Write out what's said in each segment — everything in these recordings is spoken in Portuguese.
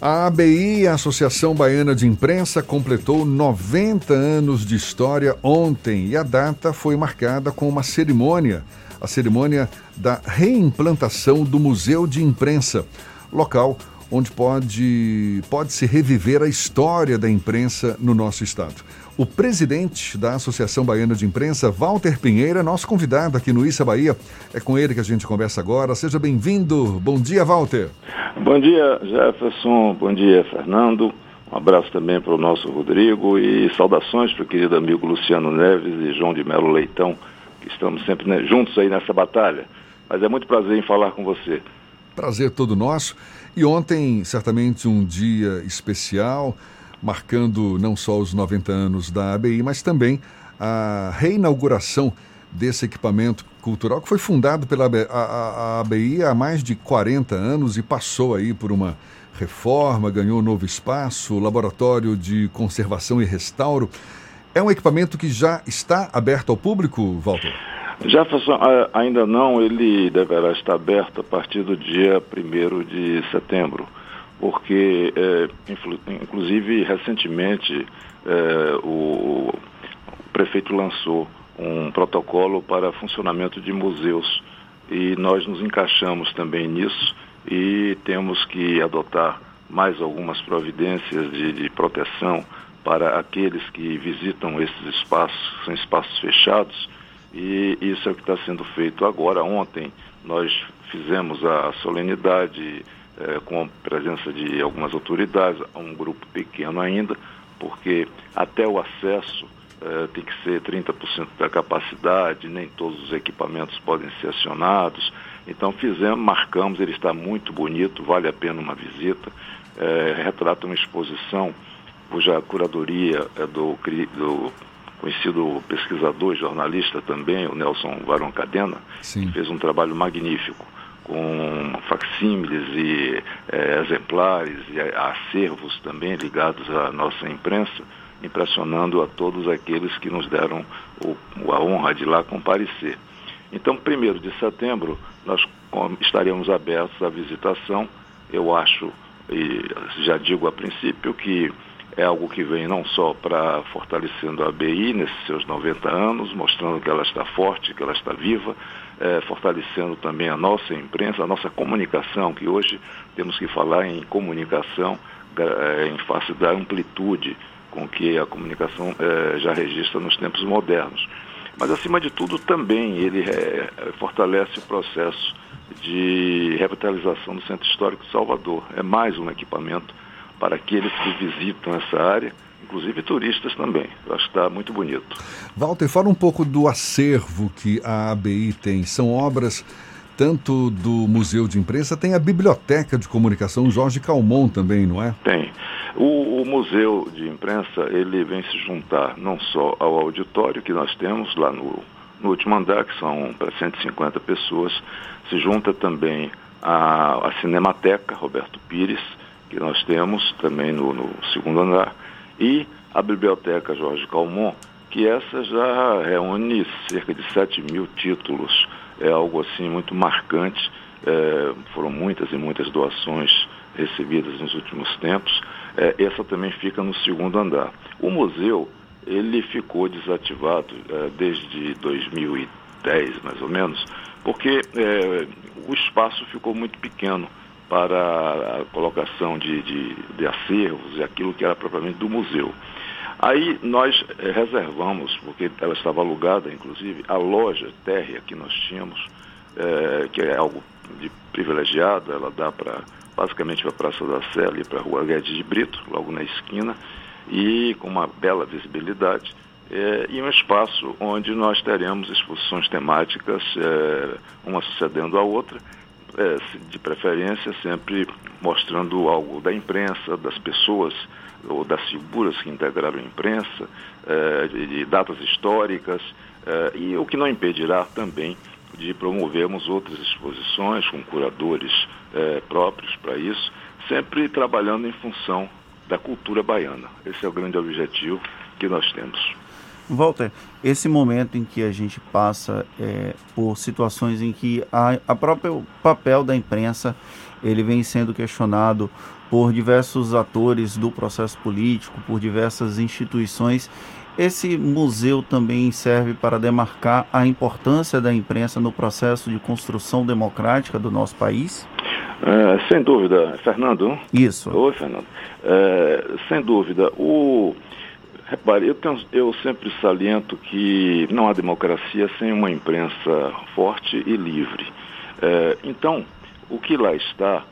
A ABI, a Associação Baiana de Imprensa, completou 90 anos de história ontem e a data foi marcada com uma cerimônia, a cerimônia da reimplantação do Museu de Imprensa, local onde pode, pode se reviver a história da imprensa no nosso estado. O presidente da Associação Baiana de Imprensa, Walter Pinheira, nosso convidado aqui no Issa Bahia. É com ele que a gente conversa agora. Seja bem-vindo. Bom dia, Walter. Bom dia, Jefferson. Bom dia, Fernando. Um abraço também para o nosso Rodrigo e saudações para o querido amigo Luciano Neves e João de Melo Leitão, que estamos sempre né, juntos aí nessa batalha. Mas é muito prazer em falar com você. Prazer todo nosso. E ontem, certamente, um dia especial marcando não só os 90 anos da ABI, mas também a reinauguração desse equipamento cultural que foi fundado pela ABI há mais de 40 anos e passou aí por uma reforma, ganhou um novo espaço, laboratório de conservação e restauro. É um equipamento que já está aberto ao público, Walter? Já ainda não, ele deverá estar aberto a partir do dia 1 de setembro porque, é, inclusive, recentemente, é, o, o, prefeito lançou um protocolo para funcionamento de museus e nós nos encaixamos também nisso e temos que adotar mais algumas providências de, de proteção para aqueles que visitam esses espaços, são espaços fechados, e isso é o que está sendo feito agora. Ontem nós fizemos a solenidade é, com a presença de algumas autoridades, um grupo pequeno ainda, porque até o acesso é, tem que ser 30% da capacidade, nem todos os equipamentos podem ser acionados. Então fizemos, marcamos, ele está muito bonito, vale a pena uma visita. É, retrata uma exposição cuja curadoria é do, do conhecido pesquisador e jornalista também, o Nelson Varão Cadena, Sim. que fez um trabalho magnífico com facsímiles e é, exemplares e acervos também ligados à nossa imprensa, impressionando a todos aqueles que nos deram o, a honra de lá comparecer. Então, primeiro de setembro, nós estaremos abertos à visitação. Eu acho, e já digo a princípio, que é algo que vem não só para fortalecendo a ABI nesses seus 90 anos, mostrando que ela está forte, que ela está viva, é, fortalecendo também a nossa imprensa, a nossa comunicação, que hoje temos que falar em comunicação é, em face da amplitude com que a comunicação é, já registra nos tempos modernos. Mas, acima de tudo, também ele fortalece o processo de revitalização do Centro Histórico de Salvador. É mais um equipamento para aqueles que visitam essa área, inclusive turistas também. Eu acho que está muito bonito. Walter, fala um pouco do acervo que a ABI tem. São obras tanto do Museu de Imprensa, tem a Biblioteca de Comunicação Jorge Calmon também, não é? Tem. O, o, Museu de Imprensa, ele vem se juntar não só ao auditório que nós temos lá no, no último andar, que são para 150 pessoas, se junta também a, a Cinemateca Roberto Pires, que nós temos também no, no segundo andar, e a Biblioteca Jorge Calmon, que essa já reúne cerca de 7 mil títulos. É algo assim muito marcante. É, foram muitas e muitas doações recebidas nos últimos tempos. É, essa também fica no segundo andar. O museu, ele ficou desativado é, desde 2010, mais ou menos, porque é, o espaço ficou muito pequeno para a colocação de, de, de acervos e aquilo que era propriamente do museu. Aí nós eh, reservamos, porque ela estava alugada, inclusive, a loja térrea que nós tínhamos, eh, que é algo de privilegiado, ela dá para basicamente para a Praça da Sé, ali para a Rua Guedes de Brito, logo na esquina, e com uma bela visibilidade. Eh, e um espaço onde nós teremos exposições temáticas, uma sucedendo a outra, é, de preferência sempre mostrando algo da imprensa, das pessoas ou das figuras que integraram a imprensa, é, de, datas históricas, é, e o que não impedirá também de promovermos outras exposições com curadores é, próprios para isso, sempre trabalhando em função da cultura baiana. Esse é o grande objetivo que nós temos. Walter, esse momento em que a gente passa é, por situações em que a, a próprio papel da imprensa ele vem sendo questionado por diversos atores do processo político, por diversas instituições. Esse museu também serve para demarcar a importância da imprensa no processo de construção democrática do nosso país? É, sem dúvida, Fernando. Isso. Oi, Fernando. É, sem dúvida. O, repare, eu, tenho, eu sempre saliento que não há democracia sem uma imprensa forte e livre. É, então, o que lá está,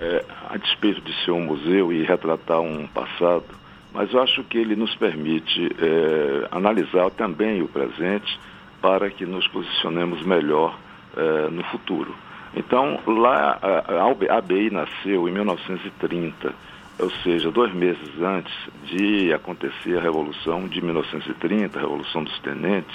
é, a despeito de ser um museu e retratar um passado, mas eu acho que ele nos permite é, analisar também o presente para que nos posicionemos melhor é, no futuro. Então, lá, a ABI nasceu em 1930, ou seja, dois meses antes de acontecer a Revolução de 1930, a Revolução dos Tenentes,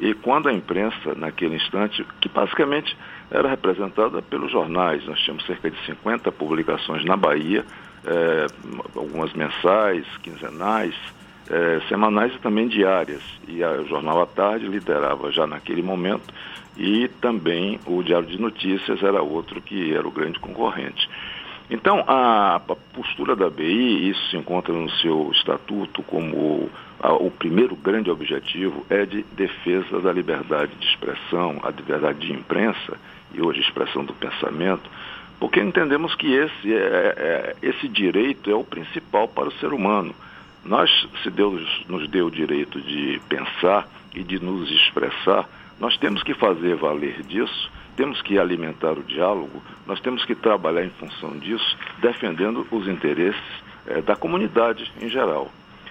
e quando a imprensa, naquele instante, que basicamente era representada pelos jornais, nós tínhamos cerca de 50 publicações na Bahia, é, algumas mensais, quinzenais, é, semanais e também diárias. E a, o Jornal à Tarde liderava já naquele momento e também o Diário de Notícias era outro que era o grande concorrente. Então, a, postura da BI, isso se encontra no seu estatuto como a, o primeiro grande objetivo é de defesa da liberdade de expressão, a liberdade de imprensa e hoje expressão do pensamento, porque entendemos que esse, é, é, esse direito é o principal para o ser humano. Nós, se Deus nos deu o direito de pensar e de nos expressar, nós temos que fazer valer disso, temos que alimentar o diálogo, nós temos que trabalhar em função disso, defendendo os interesses é, da comunidade em geral.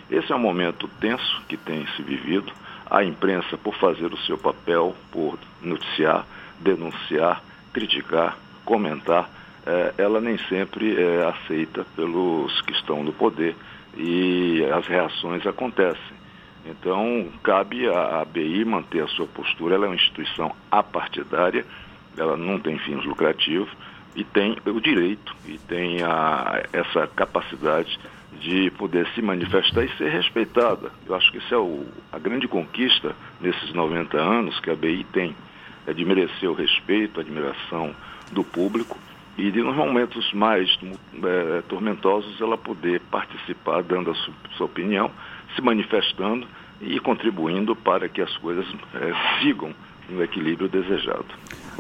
Esse é um momento tenso que tem se vivido. A imprensa, por fazer o seu papel, por noticiar, denunciar, criticar, comentar, é, ela nem sempre é aceita pelos que estão no poder e as reações acontecem. Então, cabe à ABI manter a sua postura. Ela é uma instituição apartidária, ela não tem fins lucrativos e tem o direito e tem a, essa capacidade de poder se manifestar e ser respeitada. Eu acho que isso é o, a grande conquista nesses 90 anos que a ABI tem, é de merecer o respeito, a admiração do público e de nos momentos mais é, tormentosos ela poder participar, dando a sua, sua opinião, se manifestando e contribuindo para que as coisas é, sigam no equilíbrio desejado.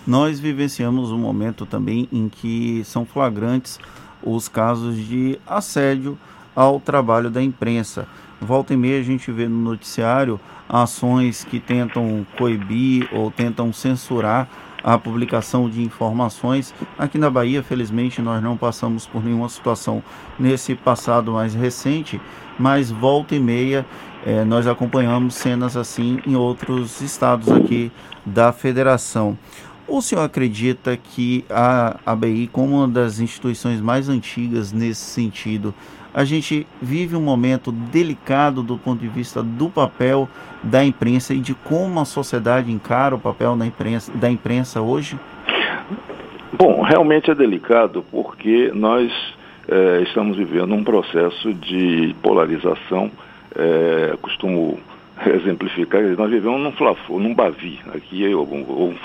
Nós vivenciamos um momento também em que são flagrantes os casos de assédio ao trabalho da imprensa. Volta e meia a gente vê no noticiário ações que tentam coibir ou tentam censurar a publicação de informações. Aqui na Bahia, felizmente, nós não passamos por nenhuma situação nesse passado mais recente, mas volta e meia é, nós acompanhamos cenas assim em outros estados aqui da federação. O senhor acredita que a ABI, como uma das instituições mais antigas nesse sentido, a gente vive um momento delicado do ponto de vista do papel da imprensa e de como a sociedade encara o papel da imprensa, da imprensa hoje? Bom, realmente é delicado porque nós é, estamos vivendo um processo de polarização. É, costumo exemplificar, nós vivemos num fla-flu, num bavi, aqui é um, um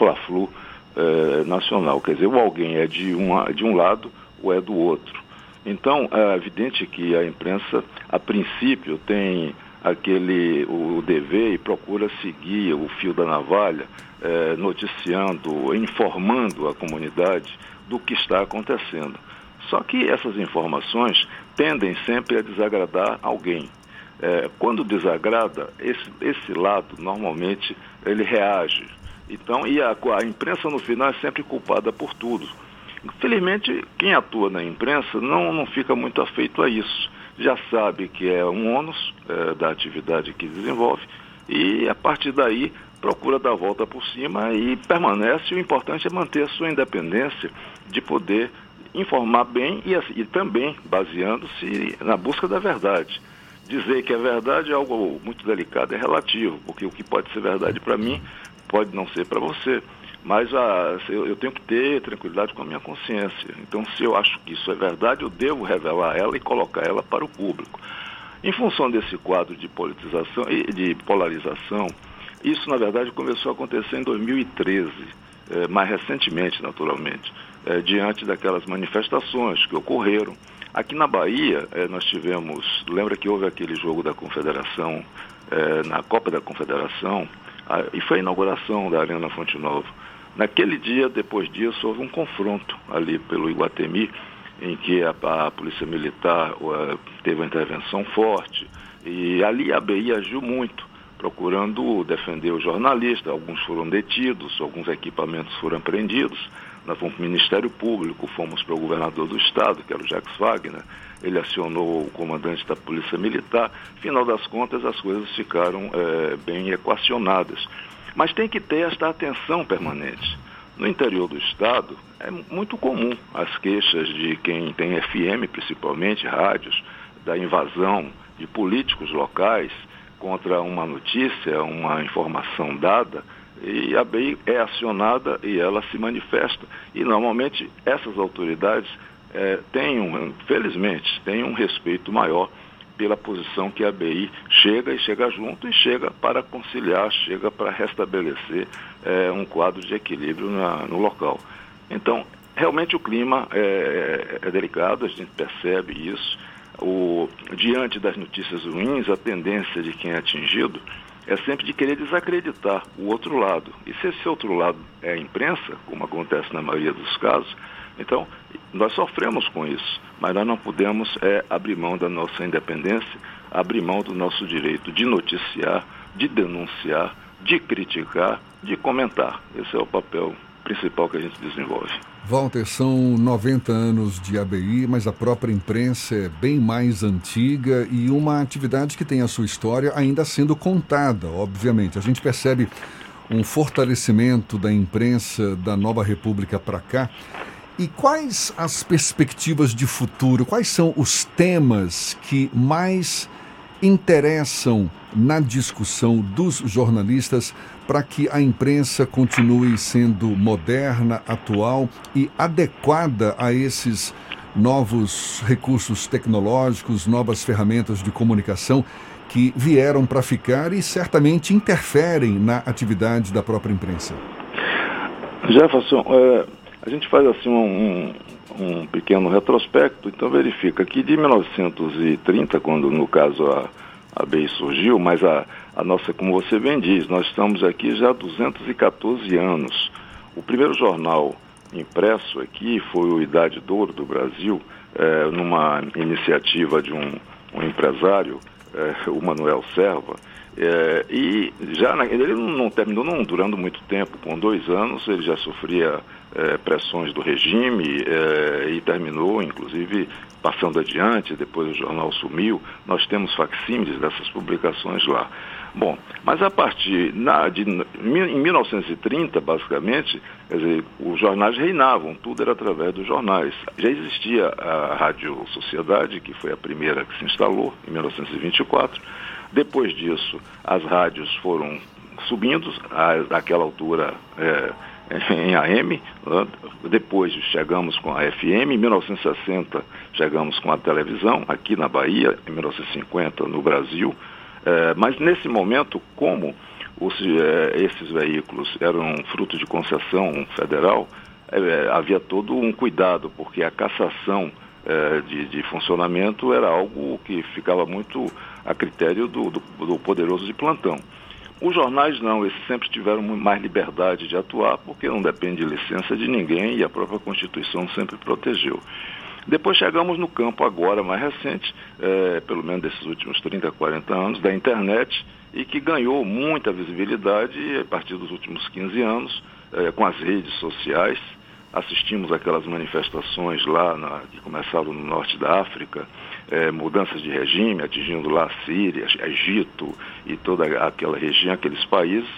é, nacional, quer dizer, ou alguém é de, uma, de um lado ou é do outro. Então, é evidente que a imprensa, a princípio, tem aquele o dever e procura seguir o fio da navalha, é, noticiando, informando a comunidade do que está acontecendo. Só que essas informações tendem sempre a desagradar alguém. É, quando desagrada, esse, esse lado normalmente ele reage. Então, e a, a imprensa no final é sempre culpada por tudo. Infelizmente, quem atua na imprensa não, não fica muito afeito a isso. Já sabe que é um ônus é, da atividade que desenvolve e, a partir daí, procura dar a volta por cima e permanece. O importante é manter a sua independência de poder informar bem e, e também baseando-se na busca da verdade. Dizer que é verdade é algo muito delicado, é relativo, porque o que pode ser verdade para mim pode não ser para você. Mas ah, eu, tenho que ter tranquilidade com a minha consciência. Então, se eu acho que isso é verdade, eu devo revelar ela e colocar ela para o público. Em função desse quadro de politização e de polarização, isso na verdade começou a acontecer em 2013, eh, mais recentemente, naturalmente, eh, diante daquelas manifestações que ocorreram. Aqui na Bahia, eh, nós tivemos, lembra que houve aquele jogo da Confederação, na Copa da Confederação, e foi a inauguração da Arena Fonte Nova. Naquele dia, depois disso, houve um confronto ali pelo Iguatemi, em que a, a Polícia Militar uh, teve uma intervenção forte, e ali a BI agiu muito, procurando defender o jornalista. Alguns foram detidos, alguns equipamentos foram apreendidos. Nós fomos para o Ministério Público, fomos para o governador do Estado, que era o Jacques Wagner. Ele acionou o comandante da Polícia Militar. Final das contas, as coisas ficaram é, bem equacionadas. Mas tem que ter esta atenção permanente. No interior do Estado, é muito comum as queixas de quem tem FM, principalmente rádios, da invasão de políticos locais contra uma notícia, uma informação dada, e a BI é acionada e ela se manifesta. E normalmente essas autoridades é, um, felizmente, têm um respeito maior pela posição que a BI chega e chega junto e chega para conciliar, chega para restabelecer é, um quadro de equilíbrio na, no local. Então, realmente o clima é, é, é delicado, a gente percebe isso o, diante das notícias ruins, a tendência de quem é atingido é sempre de querer desacreditar o outro lado. E se esse outro lado é a imprensa, como acontece na maioria dos casos, então nós sofremos com isso, mas nós não podemos é, abrir mão da nossa independência, abrir mão do nosso direito de noticiar, de denunciar, de criticar, de comentar. Esse é o papel principal que a gente desenvolve. Walter, são 90 anos de ABI, mas a própria imprensa é bem mais antiga e uma atividade que tem a sua história ainda sendo contada, obviamente. A gente percebe um fortalecimento da imprensa da nova república para cá. E quais as perspectivas de futuro? Quais são os temas que mais interessam na discussão dos jornalistas para que a imprensa continue sendo moderna, atual e adequada a esses novos recursos tecnológicos, novas ferramentas de comunicação que vieram para ficar e certamente interferem na atividade da própria imprensa. Jefferson, é, a gente faz assim um, um, pequeno retrospecto, então verifica que de 1930, quando no caso a a BEI surgiu, mas a, a nossa, como você bem diz, nós estamos aqui já há 214 anos. O primeiro jornal impresso aqui foi o Idade Douro do Brasil, é, numa iniciativa de um, um empresário, é, o Manuel Serva, é, e já na, ele não terminou não durando muito tempo, com dois anos ele já sofria é, pressões do regime é, e terminou, inclusive, passando adiante, depois o jornal sumiu. Nós temos facsímiles dessas publicações lá. Bom, mas a partir na, de, em 1930, basicamente, dizer, os jornais reinavam, tudo era através dos jornais. Já existia a Rádio Sociedade, que foi a primeira que se instalou, em 1924. Depois disso, as rádios foram subindo, naquela altura é, em AM, né? depois chegamos com a FM, em 1960 chegamos com a televisão, aqui na Bahia, em 1950 no Brasil, é, mas nesse momento, como os, é, esses veículos eram fruto de concessão federal, é, havia todo um cuidado, porque a cassação é, de, de, funcionamento era algo que ficava muito a critério do, do, do poderoso de plantão. Os jornais não, eles sempre tiveram mais liberdade de atuar, porque não depende de licença de ninguém e a própria Constituição sempre protegeu. Depois chegamos no campo agora, mais recente, é, pelo menos desses últimos 30, 40 anos, da internet, e que ganhou muita visibilidade a partir dos últimos 15 anos, é, com as redes sociais, assistimos aquelas manifestações lá na, que começaram no norte da África, é, mudanças de regime, atingindo lá Síria, Egito e toda aquela região, aqueles países.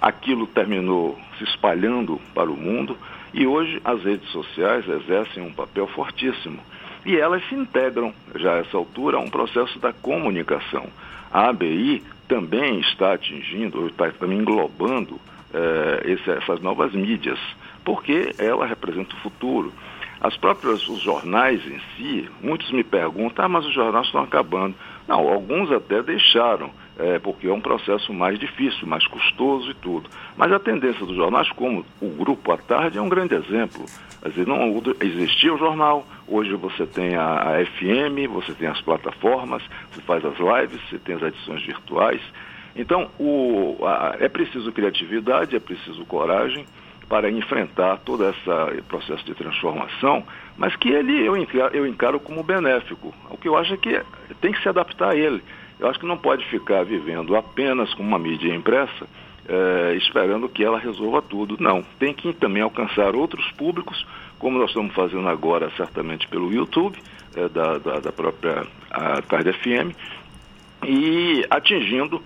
Aquilo terminou se espalhando para o mundo e hoje as redes sociais exercem um papel fortíssimo. E elas se integram, já a essa altura, a um processo da comunicação. A ABI também está atingindo, está também englobando é, esse, essas novas mídias porque ela representa o futuro. As próprias, os jornais em si, muitos me perguntam, ah, mas os jornais estão acabando. Não, alguns até deixaram, é, porque é um processo mais difícil, mais custoso e tudo. Mas a tendência dos jornais, como o Grupo à Tarde, é um grande exemplo. Quer dizer, não existia o jornal, hoje você tem a, a FM, você tem as plataformas, você faz as lives, você tem as edições virtuais. Então, o, a, é preciso criatividade, é preciso coragem para enfrentar todo esse processo de transformação, mas que ele eu encaro, eu encaro como benéfico. O que eu acho é que tem que se adaptar a ele. Eu acho que não pode ficar vivendo apenas com uma mídia impressa, é, esperando que ela resolva tudo. Não, tem que também alcançar outros públicos, como nós estamos fazendo agora, certamente pelo YouTube, é, da, da, da, própria Tarde FM, e atingindo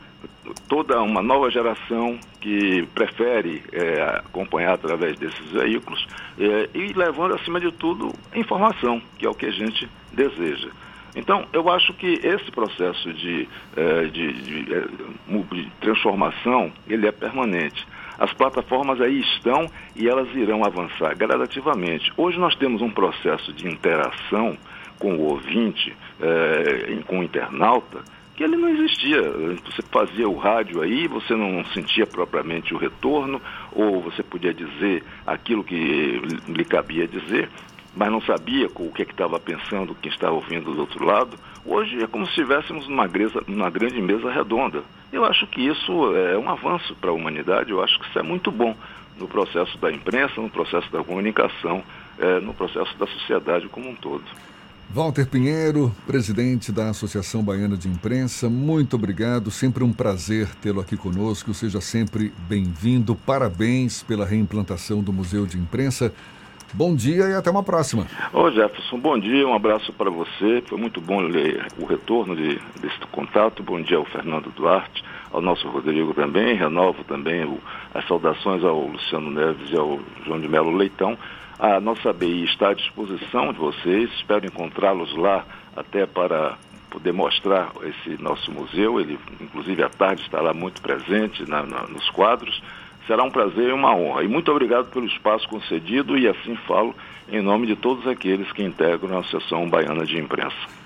toda uma nova geração que prefere é, acompanhar através desses veículos é, e levando, acima de tudo, informação, que é o que a gente deseja. Então, eu acho que esse processo de, é, de, de, é, de transformação, ele é permanente. As plataformas aí estão e elas irão avançar gradativamente. Hoje nós temos um processo de interação com o ouvinte, é, com o internauta, que ele não existia. Você fazia o rádio aí, você não sentia propriamente o retorno, ou você podia dizer aquilo que lhe cabia dizer, mas não sabia o que é estava pensando quem estava ouvindo do outro lado. Hoje é como se estivéssemos numa, numa grande mesa redonda. Eu acho que isso é um avanço para a humanidade, eu acho que isso é muito bom no processo da imprensa, no processo da comunicação, é, no processo da sociedade como um todo. Walter Pinheiro, presidente da Associação Baiana de Imprensa, muito obrigado. Sempre um prazer tê-lo aqui conosco. Seja sempre bem-vindo. Parabéns pela reimplantação do Museu de Imprensa. Bom dia e até uma próxima. Ô Jefferson, bom dia, um abraço para você. Foi muito bom o retorno de, desse contato. Bom dia ao Fernando Duarte, ao nosso Rodrigo também. Renovo também o, as saudações ao Luciano Neves e ao João de Melo Leitão. A nossa BI está à disposição de vocês, espero encontrá-los lá até para poder mostrar esse nosso museu. Ele, inclusive, à tarde estará muito presente na, na, nos quadros. Será um prazer e uma honra. E muito obrigado pelo espaço concedido e assim falo em nome de todos aqueles que integram a Associação Baiana de Imprensa.